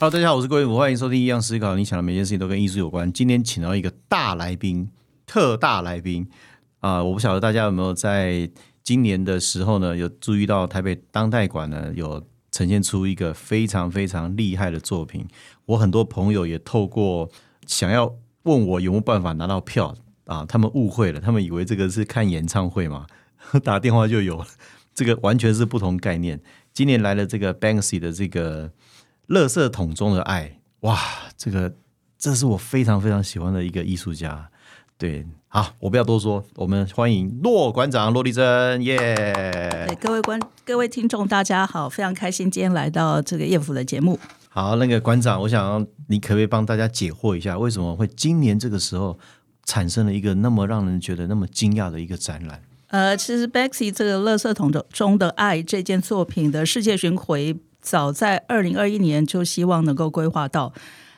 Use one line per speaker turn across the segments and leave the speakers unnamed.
Hello，大家好，我是郭伟武，欢迎收听《一样思考》。你想的每件事情都跟艺术有关。今天请到一个大来宾，特大来宾啊、我不晓得大家有没有在今年的时候呢，有注意到台北当代馆呢有呈现出一个非常非常厉害的作品。我很多朋友也透过想要问我有没有办法拿到票啊，他们误会了，他们以为这个是看演唱会嘛，打电话就有了，这个完全是不同概念。今年来了这个 Banksy 的这个。垃圾桶中的爱，哇，这个这是我非常非常喜欢的一个艺术家。对，好，我不要多说，我们欢迎骆馆长骆丽珍，耶、
对，各位观各位听众，大家好，非常开心今天来到这个叶府的节目。
好，那个馆长，我想你可不可以帮大家解惑一下，为什么会今年这个时候产生了一个那么让人觉得那么惊讶的一个展览？
呃，其实 Bexy 这个《垃圾桶中的爱》这件作品的世界巡回，早在二零二一年就希望能够规划到，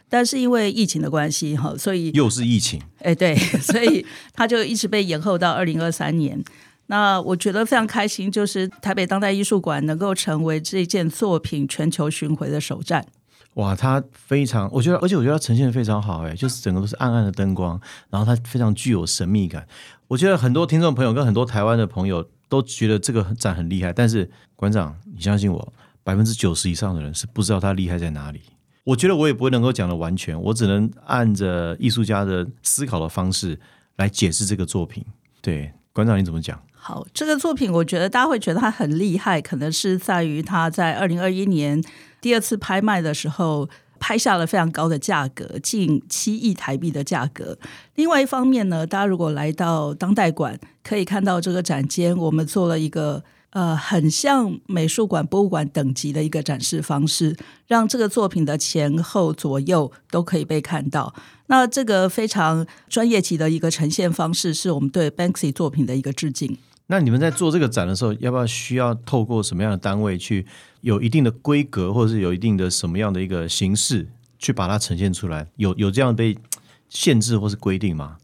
但是因为疫情的关系，哈，所以
又是疫情，
哎，对，所以它就一直被延后到二零二三年。那我觉得非常开心，就是台北当代艺术馆能够成为这件作品全球巡回的首站。
哇，它非常，我觉得，而且我觉得它呈现的非常好，哎，就是整个都是暗暗的灯光，然后它非常具有神秘感。我觉得很多听众朋友跟很多台湾的朋友都觉得这个展很厉害，但是馆长，你相信我，百分之九十以上的人是不知道他厉害在哪里。我觉得我也不会能够讲的完全，我只能按着艺术家的思考的方式来解释这个作品。对，馆长你怎么讲？
好，这个作品我觉得大家会觉得它很厉害，可能是在于它在二零二一年第二次拍卖的时候拍下了非常高的价格，近七亿台币的价格。另外一方面呢，大家如果来到当代馆，可以看到这个展间，我们做了一个。呃，很像美术馆、博物馆等级的一个展示方式，让这个作品的前后左右都可以被看到。那这个非常专业级的一个呈现方式，是我们对 Banksy 作品的一个致敬。
那你们在做这个展的时候，要不要需要透过什么样的单位去有一定的规格，或者是有一定的什么样的一个形式去把它呈现出来？有有这样被限制或是规定吗？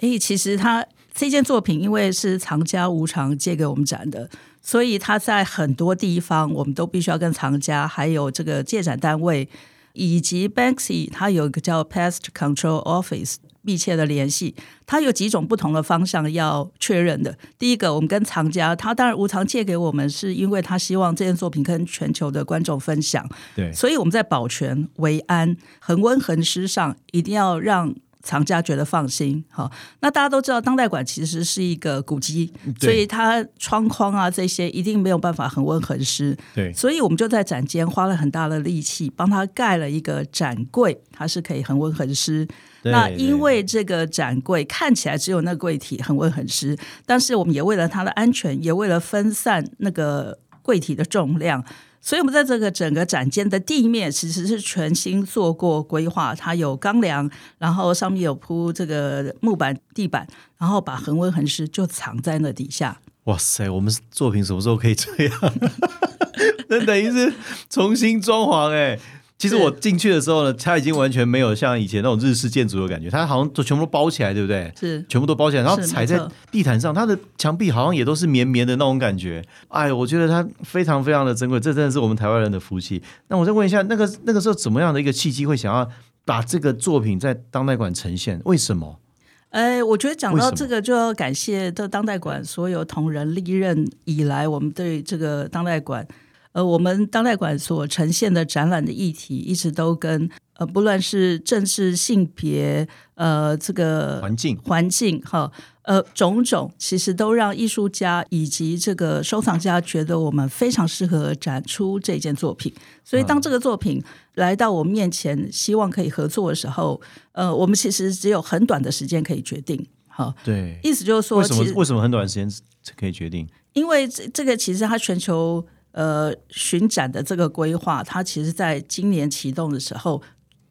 诶，其实它这件作品因为是藏家无偿借给我们展的，所以他在很多地方我们都必须要跟藏家还有这个借展单位以及 Banksy，它有一个叫 Pest Control Office。密切的联系，它有几种不同的方向要确认的。第一个，我们跟藏家，他当然无偿借给我们，是因为他希望这件作品跟全球的观众分享。
对，
所以我们在保全、维安、恒温、恒湿上，一定要让藏家觉得放心。好，那大家都知道，当代馆其实是一个古迹，所以它窗框啊这些一定没有办法恒温恒湿。
对，
所以我们就在展间花了很大的力气，帮他盖了一个展柜，它是可以恒温恒湿。那因为这个展柜看起来只有那个柜体恒温恒湿，但是我们也为了它的安全，也为了分散那个柜体的重量，所以我们在这个整个展间的地面其实是全新做过规划，它有钢梁，然后上面有铺这个木板地板，然后把恒温恒湿就藏在那底下。
哇塞，我们作品什么时候可以这样？那等于是重新装潢哎。其实我进去的时候呢，它已经完全没有像以前那种日式建筑的感觉，它好像都全部都包起来，对不对？
是，
全部都包起来，然后踩在地毯上，它的墙壁好像也都是绵绵的那种感觉。哎，我觉得它非常非常的珍贵，这真的是我们台湾人的福气。那我再问一下，那个那个时候怎么样的一个契机会想要把这个作品在当代馆呈现？为什么？
哎，我觉得讲到这个，就要感谢这当代馆所有同仁历任以来，我们对这个当代馆。呃，我们当代馆所呈现的展览的议题，一直都跟呃，不论是政治、性别，呃，这个
环境、
环境哈，呃，种种，其实都让艺术家以及这个收藏家觉得我们非常适合展出这件作品。所以，当这个作品来到我们面前，希望可以合作的时候，呃，我们其实只有很短的时间可以决定。好，
对，
意思就是说，
为什么为什么很短时间可以决定？
因为这这个其实它全球。呃，巡展的这个规划，它其实在今年启动的时候，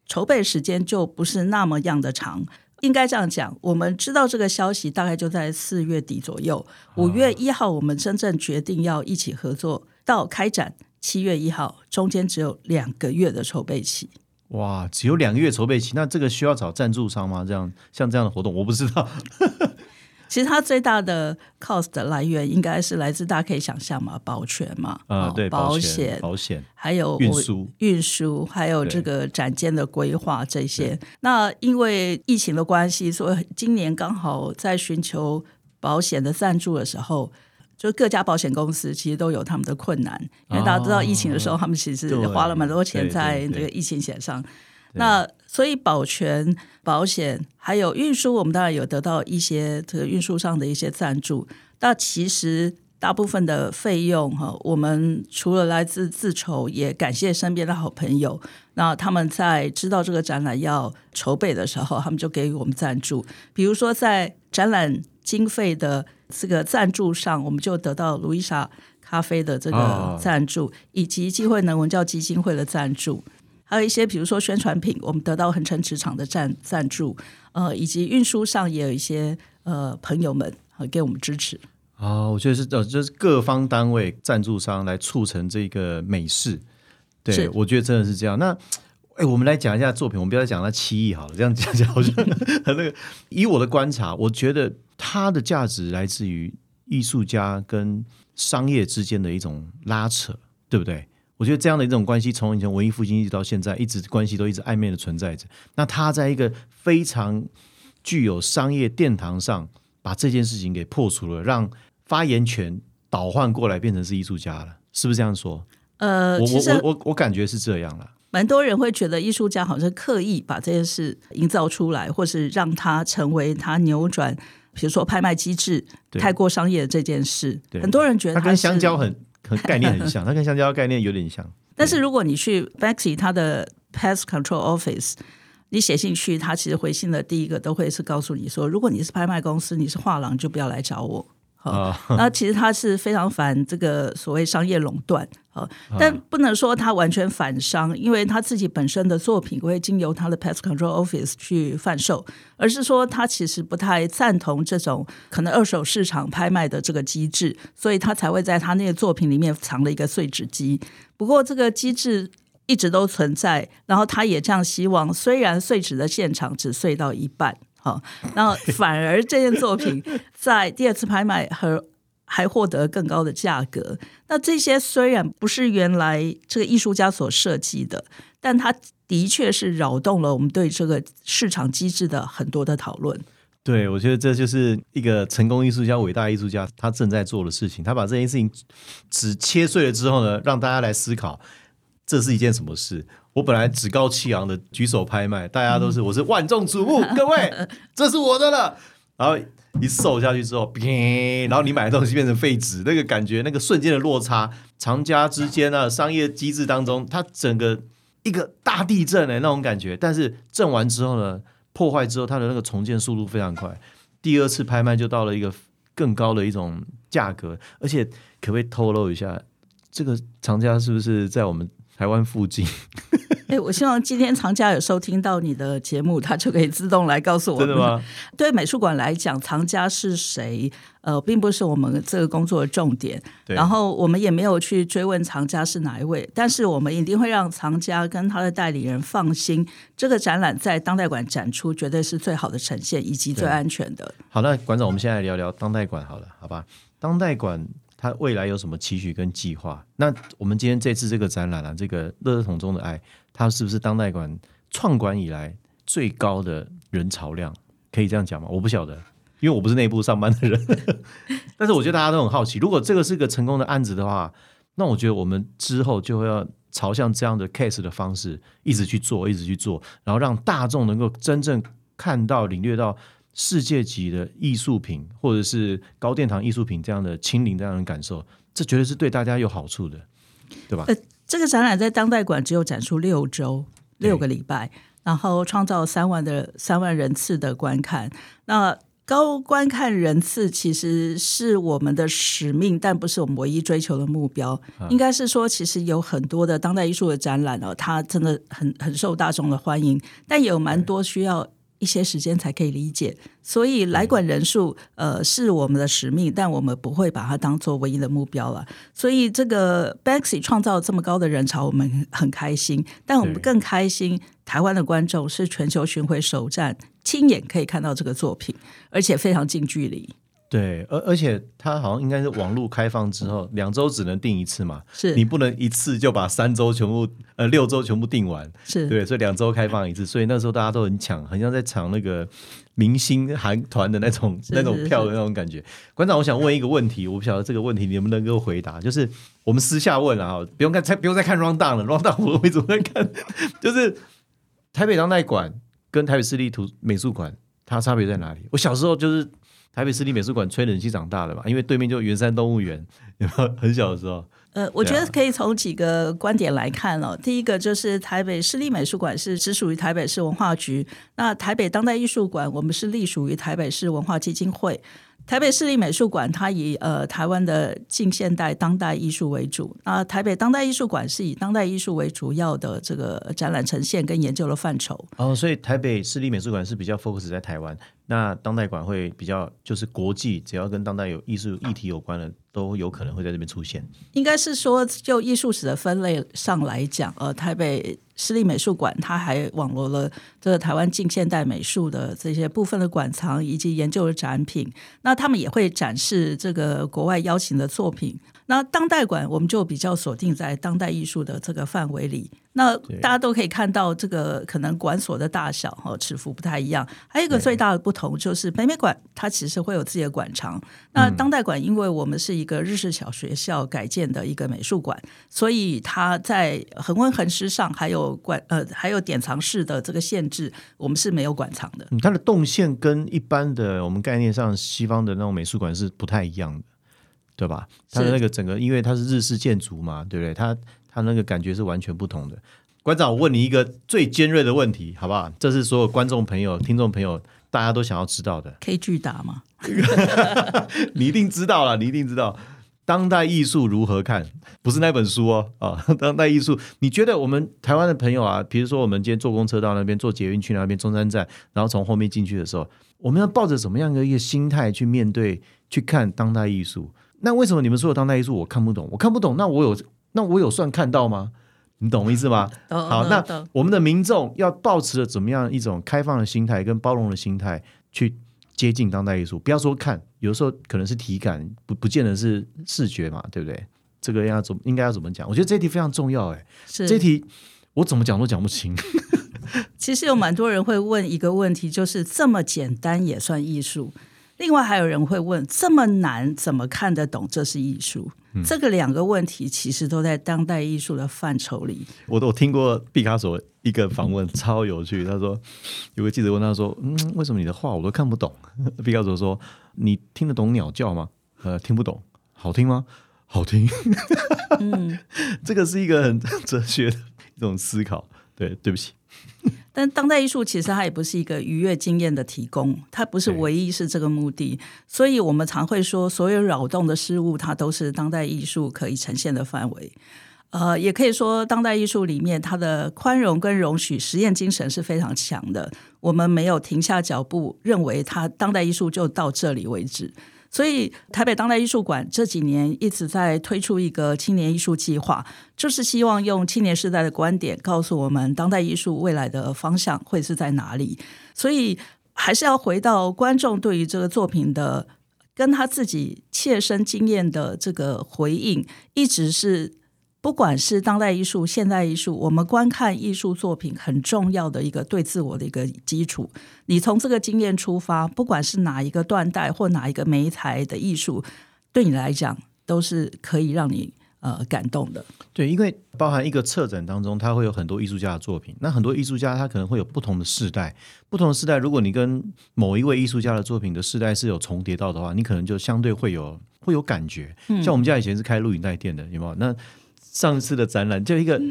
筹备时间就不是那么样的长。应该这样讲，我们知道这个消息大概就在四月底左右，五月一号我们真正决定要一起合作，到开展七月一号，中间只有两个月的筹备期。
哇，只有两个月筹备期，那这个需要找赞助商吗？这样像这样的活动，我不知道。
其实它最大的 cost 的来源应该是来自大家可以想象嘛，保全嘛，
啊，
哦
对，
保
险、保险，
还有
运输、
运输，还有这个展间的规划这些。那因为疫情的关系，所以今年刚好在寻求保险的赞助的时候。就各家保险公司其实都有他们的困难，因为大家知道疫情的时候，他们其实花了蛮多钱在这个疫情险上。那所以保全、保险还有运输，我们当然有得到一些这个运输上的一些赞助。那其实大部分的费用哈，我们除了来自自筹，也感谢身边的好朋友。那他们在知道这个展览要筹备的时候，他们就给予我们赞助。比如说在展览经费的。这个赞助上，我们就得到卢伊莎咖啡的这个赞助，以及机会能文教基金会的赞助，还有一些比如说宣传品，我们得到恒城职场的赞赞助，呃，以及运输上也有一些呃朋友们给我们支持。
啊，我觉得是呃，就是各方单位赞助商来促成这个美事。对，我觉得真的是这样。那哎，我们来讲一下作品，我们不要再讲它七亿好了，这样讲讲好像 那个。以我的观察，我觉得。它的价值来自于艺术家跟商业之间的一种拉扯，对不对？我觉得这样的一种关系，从以前文艺复兴一直到现在，一直关系都一直暧昧的存在着。那他在一个非常具有商业殿堂上，把这件事情给破除了，让发言权倒换过来，变成是艺术家了，是不是这样说？
呃，
我我我我我感觉是这样了。
蛮多人会觉得艺术家好像刻意把这件事营造出来，或是让他成为他扭转。比如说拍卖机制太过商业的这件事，很多人觉得
他跟香蕉很很概念很像，它跟香蕉概念有点像。
但是如果你去 BAXY 它的 Pest Control Office，你写信去，他其实回信的第一个都会是告诉你说，如果你是拍卖公司，你是画廊，就不要来找我。啊，那其实他是非常反这个所谓商业垄断啊，但不能说他完全反商，因为他自己本身的作品会经由他的 Pest Control Office 去贩售，而是说他其实不太赞同这种可能二手市场拍卖的这个机制，所以他才会在他那个作品里面藏了一个碎纸机。不过这个机制一直都存在，然后他也这样希望，虽然碎纸的现场只碎到一半。好，那反而这件作品在第二次拍卖和还获得更高的价格。那这些虽然不是原来这个艺术家所设计的，但它的确是扰动了我们对这个市场机制的很多的讨论。
对，我觉得这就是一个成功艺术家、伟大艺术家他正在做的事情。他把这件事情只切碎了之后呢，让大家来思考，这是一件什么事。我本来趾高气扬的举手拍卖，大家都是我是万众瞩目，各位，这是我的了。然后一售下去之后，然后你买的东西变成废纸，那个感觉，那个瞬间的落差，藏家之间啊，商业机制当中，它整个一个大地震的那种感觉。但是震完之后呢，破坏之后，它的那个重建速度非常快。第二次拍卖就到了一个更高的一种价格，而且可不可以透露一下，这个藏家是不是在我们？台湾附近，
哎，我希望今天藏家有收听到你的节目，他就可以自动来告诉我。
真的吗？
对美术馆来讲，藏家是谁？呃，并不是我们这个工作的重点。然后我们也没有去追问藏家是哪一位，但是我们一定会让藏家跟他的代理人放心，这个展览在当代馆展出绝对是最好的呈现以及最安全的。
好，那馆长，我们现在聊聊当代馆好了，好吧？当代馆。他未来有什么期许跟计划？那我们今天这次这个展览啊，这个《乐乐桶中的爱》，它是不是当代馆创馆以来最高的人潮量？可以这样讲吗？我不晓得，因为我不是内部上班的人。但是我觉得大家都很好奇，如果这个是个成功的案子的话，那我觉得我们之后就会要朝向这样的 case 的方式，一直去做，一直去做，然后让大众能够真正看到、领略到。世界级的艺术品，或者是高殿堂艺术品这样的亲临这样的感受，这绝对是对大家有好处的，对吧？呃，
这个展览在当代馆只有展出六周，六个礼拜，然后创造三万的三万人次的观看。那高观看人次其实是我们的使命，但不是我们唯一追求的目标。应该是说，其实有很多的当代艺术的展览哦，它真的很很受大众的欢迎，但也有蛮多需要。一些时间才可以理解，所以来馆人数呃是我们的使命，但我们不会把它当做唯一的目标了。所以这个 Banksy 创造这么高的人潮，我们很开心。但我们更开心，台湾的观众是全球巡回首站，亲眼可以看到这个作品，而且非常近距离。
对，而而且它好像应该是网络开放之后，两周只能订一次嘛，
是
你不能一次就把三周全部呃六周全部订完，
是
对，所以两周开放一次，所以那时候大家都很抢，很像在抢那个明星韩团的那种
是
那种票的那种感觉。馆长，我想问一个问题，我不晓得这个问题你能不能够回答，就是我们私下问啊，不用看，再不用再看 round down 了，round down 我为什么在看？就是台北当代馆跟台北市立图美术馆，它差别在哪里？我小时候就是台北市立美术馆吹冷气长大的吧，因为对面就圆山动物园，有没有很小的时候？
呃，我觉得可以从几个观点来看哦。第一个就是台北市立美术馆是只属于台北市文化局，那台北当代艺术馆我们是隶属于台北市文化基金会。台北市立美术馆它以呃台湾的近现代当代艺术为主，那台北当代艺术馆是以当代艺术为主要的这个展览呈现跟研究的范畴。
哦，所以台北市立美术馆是比较 focus 在台湾，那当代馆会比较就是国际，只要跟当代有艺术议题有关的，都有可能会在这边出现。
应该是说，就艺术史的分类上来讲，呃，台北市立美术馆它还网罗了这个台湾近现代美术的这些部分的馆藏以及研究的展品。那他们也会展示这个国外邀请的作品。那当代馆我们就比较锁定在当代艺术的这个范围里。那大家都可以看到，这个可能馆所的大小和尺幅不太一样。还有一个最大的不同就是北美馆它其实会有自己的馆藏，那当代馆因为我们是一个日式小学校改建的一个美术馆，所以它在恒温恒湿上还有馆呃还有典藏室的这个限制，我们是没有馆藏的。
嗯，它的动线跟一般的我们概念上西方的那种美术馆是不太一样的，对吧？它的那个整个，因为它是日式建筑嘛，对不对？它它那个感觉是完全不同的。馆长，我问你一个最尖锐的问题，好不好？这是所有观众朋友、听众朋友大家都想要知道的。
可以拒答吗？
你一定知道了，你一定知道当代艺术如何看，不是那本书哦啊！当代艺术，你觉得我们台湾的朋友啊，比如说我们今天坐公车到那边，坐捷运去那边中山站，然后从后面进去的时候，我们要抱着什么样的一个心态去面对、去看当代艺术？那为什么你们说的当代艺术我看不懂？我看不懂，那我有那我有算看到吗？你懂我意思吗？好，那我们的民众要保持着怎么样一种开放的心态跟包容的心态去接近当代艺术？不要说看，有时候可能是体感，不不见得是视觉嘛，对不对？这个要怎么应该要怎么讲？我觉得这题非常重要，哎，
是
这题我怎么讲都讲不清。
其实有蛮多人会问一个问题，就是这么简单也算艺术？另外还有人会问，这么难怎么看得懂这是艺术？这个两个问题其实都在当代艺术的范畴里。
我都听过毕卡索一个访问，超有趣。他说有个记者问他说：“嗯，为什么你的画我都看不懂？” 毕卡索说：“你听得懂鸟叫吗？呃，听不懂。好听吗？好听。”
嗯，
这个是一个很 哲学的一种思考。对，对不起。
但当代艺术其实它也不是一个愉悦经验的提供，它不是唯一是这个目的。所以我们常会说，所有扰动的事物，它都是当代艺术可以呈现的范围。呃，也可以说，当代艺术里面它的宽容跟容许、实验精神是非常强的。我们没有停下脚步，认为它当代艺术就到这里为止。所以，台北当代艺术馆这几年一直在推出一个青年艺术计划，就是希望用青年时代的观点，告诉我们当代艺术未来的方向会是在哪里。所以，还是要回到观众对于这个作品的跟他自己切身经验的这个回应，一直是不管是当代艺术、现代艺术，我们观看艺术作品很重要的一个对自我的一个基础。你从这个经验出发，不管是哪一个断代或哪一个媒材的艺术，对你来讲都是可以让你呃感动的。
对，因为包含一个策展当中，它会有很多艺术家的作品。那很多艺术家他可能会有不同的世代，不同的世代，如果你跟某一位艺术家的作品的世代是有重叠到的话，你可能就相对会有会有感觉。像我们家以前是开录影带店的，有没有？那上次的展览就一个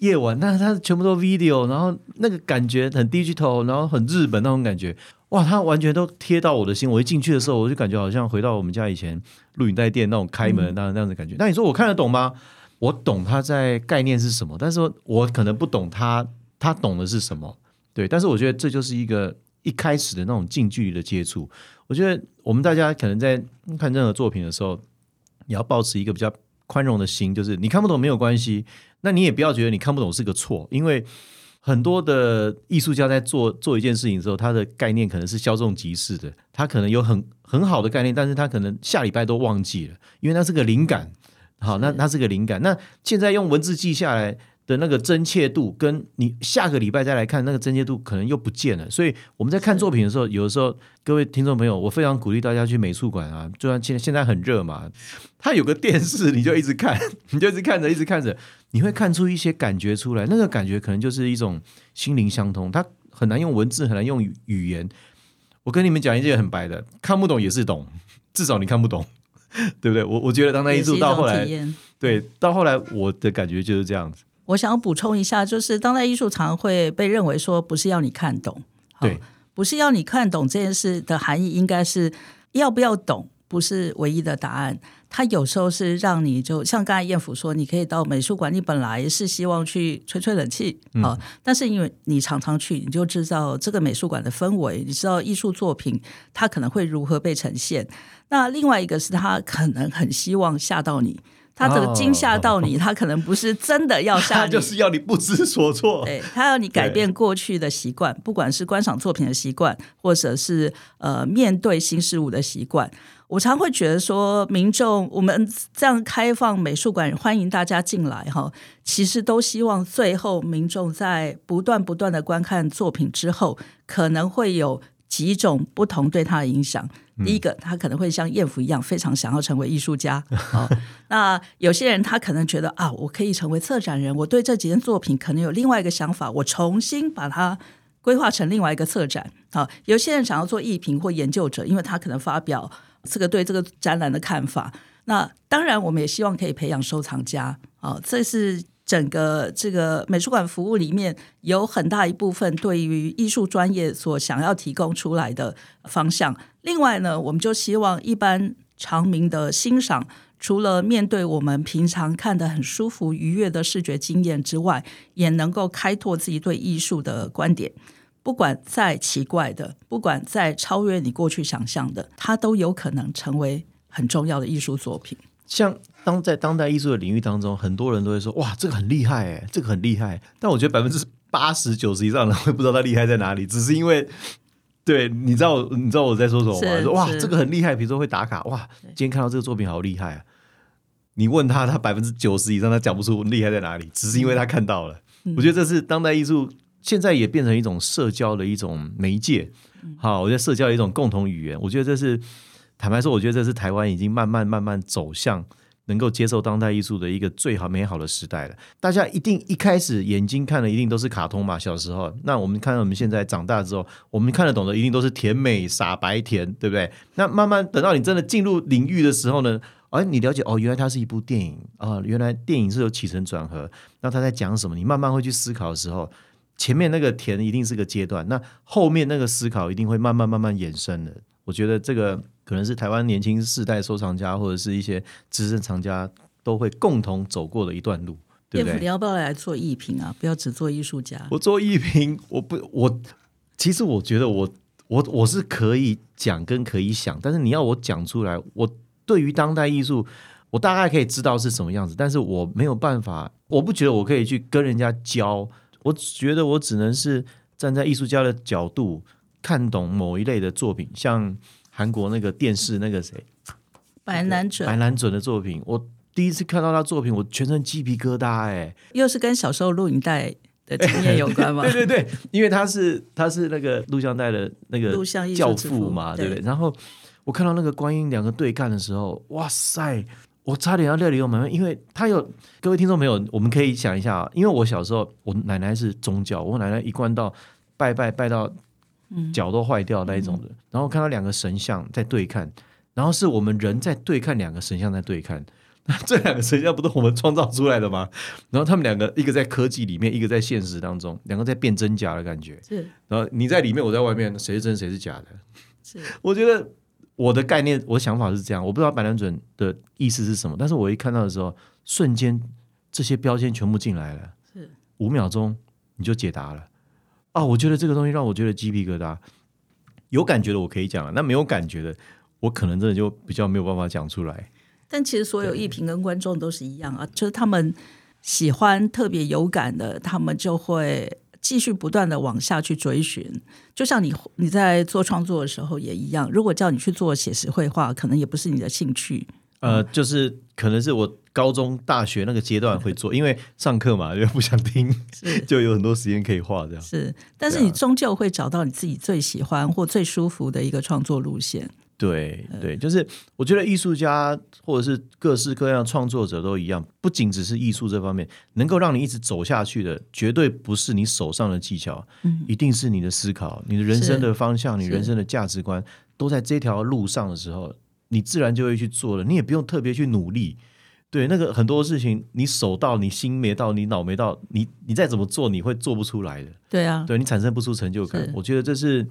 夜晚，那它全部都 video，然后那个感觉很 digital，然后很日本那种感觉，哇，它完全都贴到我的心。我一进去的时候，我就感觉好像回到我们家以前录影带店那种开门那那样的感觉。那你说我看得懂吗？我懂它在概念是什么，但是我可能不懂它，它懂的是什么。对，但是我觉得这就是一个一开始的那种近距离的接触。我觉得我们大家可能在看任何作品的时候，也要保持一个比较宽容的心，就是你看不懂没有关系，那你也不要觉得你看不懂是个错，因为很多的艺术家在做做一件事情的时候，他的概念可能是稍纵即逝的，他可能有很很好的概念，但是他可能下礼拜都忘记了，因为那是个灵感。好，那那是个灵感。那现在用文字记下来的那个真切度，跟你下个礼拜再来看那个真切度，可能又不见了。所以我们在看作品的时候，有的时候，各位听众朋友，我非常鼓励大家去美术馆啊，就算现现在很热嘛，它有个电视，你就一直看，你就一直看着，一直看着，你会看出一些感觉出来。那个感觉可能就是一种心灵相通，它很难用文字，很难用语言。我跟你们讲一件很白的，看不懂也是懂，至少你看不懂。对不对？我我觉得当代艺术到后来，对到后来我的感觉就是这样子。
我想要补充一下，就是当代艺术常会被认为说不是要你看懂，
对，
不是要你看懂这件事的含义，应该是要不要懂，不是唯一的答案。它有时候是让你就像刚才燕府说，你可以到美术馆，你本来是希望去吹吹冷气啊，但是因为你常常去，你就知道这个美术馆的氛围，你知道艺术作品它可能会如何被呈现。那另外一个是他可能很希望吓到你，他这个惊吓到你，他可能不是真的要吓你，
他就是要你不知所措。
对他要你改变过去的习惯，不管是观赏作品的习惯，或者是呃面对新事物的习惯。我常会觉得说，民众我们这样开放美术馆，欢迎大家进来哈，其实都希望最后民众在不断不断的观看作品之后，可能会有几种不同对他的影响。第一个，他可能会像艳福一样，非常想要成为艺术家。好，那有些人他可能觉得啊，我可以成为策展人，我对这几件作品可能有另外一个想法，我重新把它规划成另外一个策展。好，有些人想要做艺评或研究者，因为他可能发表。这个对这个展览的看法，那当然我们也希望可以培养收藏家啊，这是整个这个美术馆服务里面有很大一部分对于艺术专业所想要提供出来的方向。另外呢，我们就希望一般常民的欣赏，除了面对我们平常看的很舒服愉悦的视觉经验之外，也能够开拓自己对艺术的观点。不管再奇怪的，不管再超越你过去想象的，它都有可能成为很重要的艺术作品。
像当在当代艺术的领域当中，很多人都会说：“哇，这个很厉害哎，这个很厉害。”但我觉得百分之八十九十以上的人会不知道他厉害在哪里，只是因为对，你知道你知道我在说什么吗？说哇，这个很厉害，比如说会打卡，哇，今天看到这个作品好厉害啊！你问他，他百分之九十以上他讲不出厉害在哪里，只是因为他看到了。我觉得这是当代艺术。现在也变成一种社交的一种媒介，好，我觉得社交的一种共同语言。我觉得这是坦白说，我觉得这是台湾已经慢慢慢慢走向能够接受当代艺术的一个最好美好的时代了。大家一定一开始眼睛看的一定都是卡通嘛，小时候。那我们看到我们现在长大之后，我们看得懂的一定都是甜美傻白甜，对不对？那慢慢等到你真的进入领域的时候呢，哎，你了解哦，原来它是一部电影啊，原来电影是有起承转合，那他在讲什么？你慢慢会去思考的时候。前面那个甜一定是个阶段，那后面那个思考一定会慢慢慢慢延伸的。我觉得这个可能是台湾年轻世代收藏家或者是一些资深藏家都会共同走过的一段路，对不对？
你要不要来做艺评啊？不要只做艺术家。
我做艺评，我不，我其实我觉得我我我是可以讲跟可以想，但是你要我讲出来，我对于当代艺术，我大概可以知道是什么样子，但是我没有办法，我不觉得我可以去跟人家教。我觉得我只能是站在艺术家的角度看懂某一类的作品，像韩国那个电视那个谁，
白南准，
白南准的作品，我第一次看到他作品，我全身鸡皮疙瘩，哎，
又是跟小时候录影带的经验有关吗？
对对对，因为他是他是那个录像带的那个
录像
教父嘛，对不对？然后我看到那个观音两个对干的时候，哇塞！我差点要泪流满面，因为他有各位听众朋友，我们可以想一下啊，因为我小时候，我奶奶是宗教，我奶奶一贯到拜拜拜到脚都坏掉那一种的，然后看到两个神像在对看，然后是我们人在对看，两个神像在对看，那 这两个神像不是我们创造出来的吗？然后他们两个一个在科技里面，一个在现实当中，两个在变真假的感觉，
是，
然后你在里面，我在外面，谁是真谁是假的？
是，
我觉得。我的概念，我的想法是这样，我不知道白兰准的意思是什么，但是我一看到的时候，瞬间这些标签全部进来了，
是。
五秒钟你就解答了啊！我觉得这个东西让我觉得鸡皮疙瘩，有感觉的我可以讲了，那没有感觉的，我可能真的就比较没有办法讲出来。
但其实所有艺评跟观众都是一样啊，就是他们喜欢特别有感的，他们就会。继续不断的往下去追寻。就像你你在做创作的时候也一样，如果叫你去做写实绘画，可能也不是你的兴趣。
呃，就是可能是我高中、大学那个阶段会做，因为上课嘛，又不想听，就有很多时间可以画这样。
是，但是你终究会找到你自己最喜欢或最舒服的一个创作路线。
对对，就是我觉得艺术家或者是各式各样创作者都一样，不仅只是艺术这方面，能够让你一直走下去的，绝对不是你手上的技巧，嗯，一定是你的思考、你的人生的方向、你人生的价值观都在这条路上的时候。你自然就会去做了，你也不用特别去努力。对，那个很多事情，你手到，你心没到，你脑没到，你你再怎么做，你会做不出来的。
对啊，
对你产生不出成就感。我觉得这是，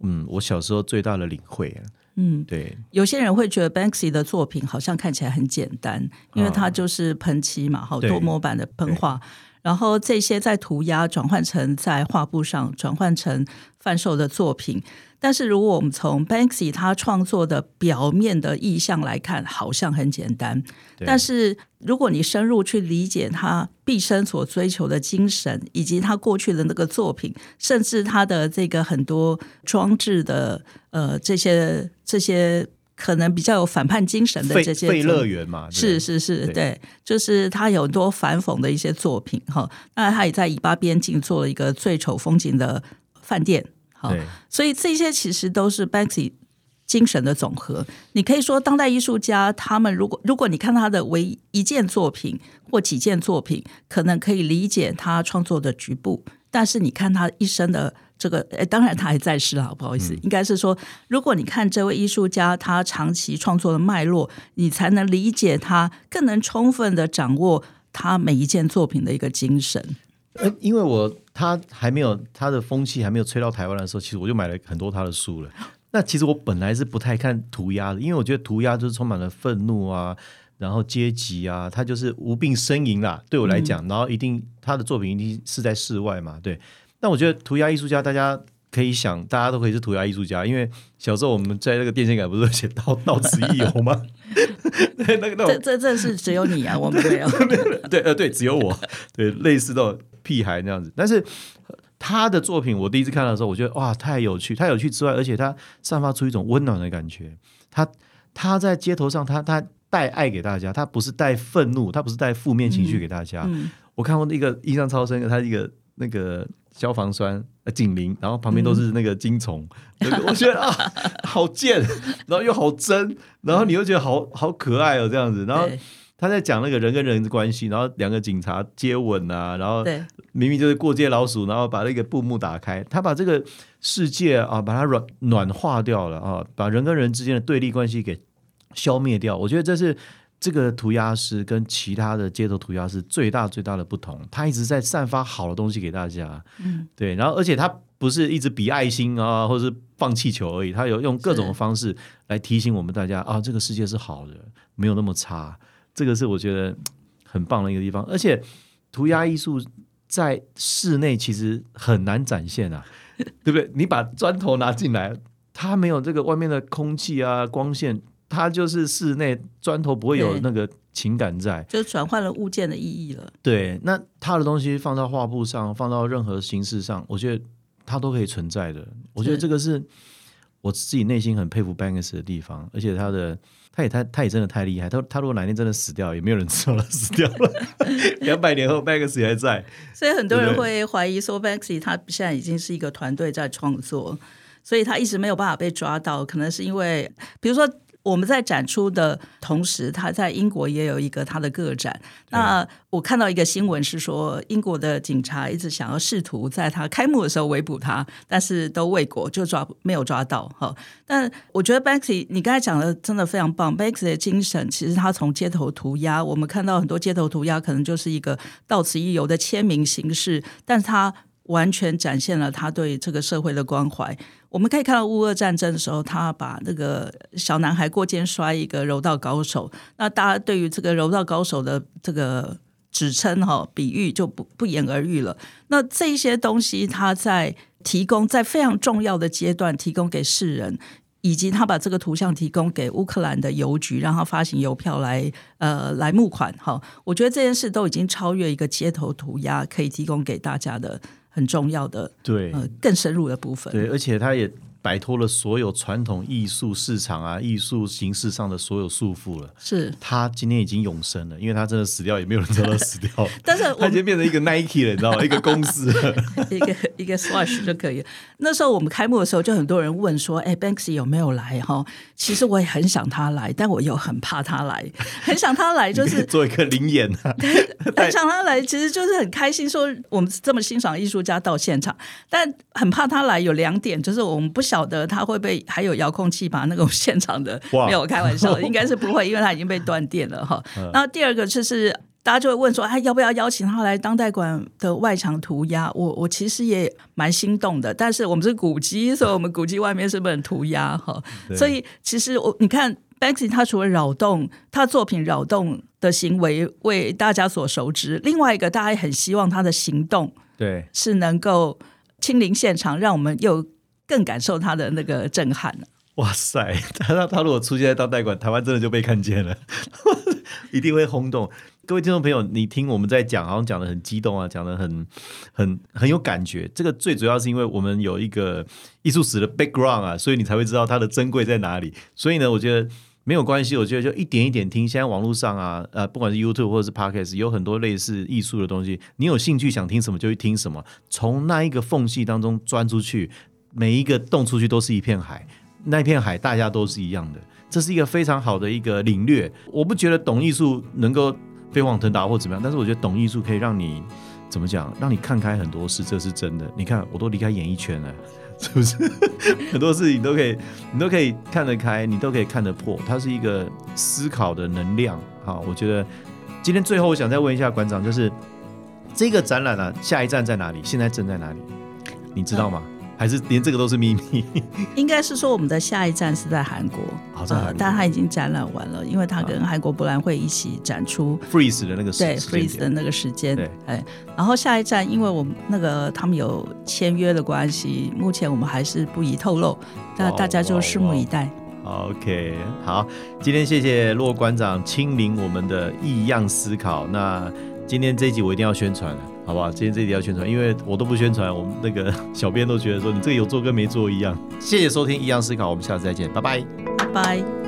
嗯，我小时候最大的领会。嗯，对。
有些人会觉得 Banksy 的作品好像看起来很简单，因为它就是喷漆嘛，好多模板的喷画。然后这些在涂鸦转换成在画布上转换成贩售的作品，但是如果我们从 Banksy 他创作的表面的意象来看，好像很简单。但是如果你深入去理解他毕生所追求的精神，以及他过去的那个作品，甚至他的这个很多装置的呃这些这些。可能比较有反叛精神的这些
费乐园嘛，
是是是，对，就是他有多反讽的一些作品哈。那他也在以巴边境做了一个最丑风景的饭店，好，所以这些其实都是 Banksy 精神的总和。你可以说，当代艺术家他们如果如果你看他的唯一件作品或几件作品，可能可以理解他创作的局部，但是你看他一生的。这个诶，当然他还在世啊，不好意思，应该是说，如果你看这位艺术家他长期创作的脉络，你才能理解他，更能充分的掌握他每一件作品的一个精神。
呃，因为我他还没有他的风气还没有吹到台湾的时候，其实我就买了很多他的书了。那其实我本来是不太看涂鸦的，因为我觉得涂鸦就是充满了愤怒啊，然后阶级啊，他就是无病呻吟啦。对我来讲，然后一定他的作品一定是在室外嘛，对。但我觉得涂鸦艺术家，大家可以想，大家都可以是涂鸦艺术家，因为小时候我们在那个电线杆不是写到到此一游吗？
对那个这这这是只有你啊，我们没有。
对 呃对，只有我对类似到屁孩那样子。但是他的作品，我第一次看到的时候，我觉得哇，太有趣，太有趣之外，而且他散发出一种温暖的感觉。他他在街头上，他他带爱给大家，他不是带愤怒，他不是带负面情绪给大家。我看过那个印象超深，他一个那个。消防栓、警铃，然后旁边都是那个金虫，我觉得啊，好贱，然后又好真，然后你又觉得好好可爱哦，这样子。然后他在讲那个人跟人的关系，然后两个警察接吻啊，然后明明就是过街老鼠，然后把那个布幕打开，他把这个世界啊，把它软暖化掉了啊，把人跟人之间的对立关系给消灭掉。我觉得这是。这个涂鸦师跟其他的街头涂鸦师最大最大的不同，他一直在散发好的东西给大家。嗯，对，然后而且他不是一直比爱心啊，或者是放气球而已，他有用各种方式来提醒我们大家啊，这个世界是好的，没有那么差。这个是我觉得很棒的一个地方。而且涂鸦艺术在室内其实很难展现啊，对不对？你把砖头拿进来，它没有这个外面的空气啊，光线。它就是室内砖头不会有那个情感在，
就转换了物件的意义了。
对，那他的东西放到画布上，放到任何形式上，我觉得它都可以存在的。我觉得这个是我自己内心很佩服 Banks 的地方，而且他的他也他他也真的太厉害。他他如果哪天真的死掉，也没有人知道他死掉了。两百年后 Banks 还在，
所以很多人会怀疑说 Banks 他现在已经是一个团队在创作，所以他一直没有办法被抓到，可能是因为比如说。我们在展出的同时，他在英国也有一个他的个展。那我看到一个新闻是说，英国的警察一直想要试图在他开幕的时候围捕他，但是都未果，就抓没有抓到。哈，但我觉得 Banksy，你刚才讲的真的非常棒。Banksy 的精神，其实他从街头涂鸦，我们看到很多街头涂鸦，可能就是一个到此一游的签名形式，但是他。完全展现了他对这个社会的关怀。我们可以看到乌俄战争的时候，他把那个小男孩过肩摔一个柔道高手。那大家对于这个柔道高手的这个指称哈比喻就不不言而喻了。那这一些东西他在提供在非常重要的阶段提供给世人，以及他把这个图像提供给乌克兰的邮局，让他发行邮票来呃来募款。哈，我觉得这件事都已经超越一个街头涂鸦可以提供给大家的。很重要的
对
呃更深入的部分。
对，而且他也摆脱了所有传统艺术市场啊、艺术形式上的所有束缚了。
是，
他今天已经永生了，因为他真的死掉也没有人知道他死掉，
但是我
他已经变成一个 Nike 了，你知道吗？一个公司。
一个一个 Swatch 就可以了。那时候我们开幕的时候，就很多人问说：“哎，Banksy 有没有来？”哈，其实我也很想他来，但我又很怕他来，很想他来，就是
做一个灵眼啊，
很想他来，其实就是很开心，说我们这么欣赏艺术家到现场，但很怕他来。有两点，就是我们不晓得他会被还有遥控器把那个现场的没有开玩笑，应该是不会，因为他已经被断电了哈。然后第二个就是。大家就会问说：“哎，要不要邀请他来当代馆的外墙涂鸦？”我我其实也蛮心动的，但是我们是古迹，所以我们古迹外面是不能涂鸦哈。所以其实我你看，Banksy 他除了扰动他作品扰动的行为为大家所熟知，另外一个大家也很希望他的行动
对，
是能够亲临现场，让我们又更感受他的那个震撼。
哇塞，他他他如果出现在当代馆，台湾真的就被看见了，一定会轰动。各位听众朋友，你听我们在讲，好像讲的很激动啊，讲的很很很有感觉。这个最主要是因为我们有一个艺术史的 background 啊，所以你才会知道它的珍贵在哪里。所以呢，我觉得没有关系，我觉得就一点一点听。现在网络上啊，呃，不管是 YouTube 或者是 Podcast，有很多类似艺术的东西，你有兴趣想听什么就去听什么，从那一个缝隙当中钻出去，每一个洞出去都是一片海。那片海大家都是一样的，这是一个非常好的一个领略。我不觉得懂艺术能够飞黄腾达或怎么样，但是我觉得懂艺术可以让你怎么讲，让你看开很多事，这是真的。你看，我都离开演艺圈了，是不是？很多事情都可以，你都可以看得开，你都可以看得破。它是一个思考的能量。好，我觉得今天最后我想再问一下馆长，就是这个展览啊，下一站在哪里？现在正在哪里？你知道吗？还是连这个都是秘密？
应该是说我们的下一站是在韩国，
好在
但他已经展览完了，因为他跟韩国博览会一起展出。
freeze 的那个时间
freeze 的那个时间
对，
哎，然后下一站，因为我们那个他们有签约的关系，目前我们还是不宜透露，那大家就拭目以待。
OK，好，今天谢谢骆馆长亲临我们的异样思考。那今天这一集我一定要宣传了，好不好？今天这一集要宣传，因为我都不宣传，我们那个 小编都觉得说你这个有做跟没做一样。谢谢收听一样思考，我们下次再见，拜拜。
拜拜。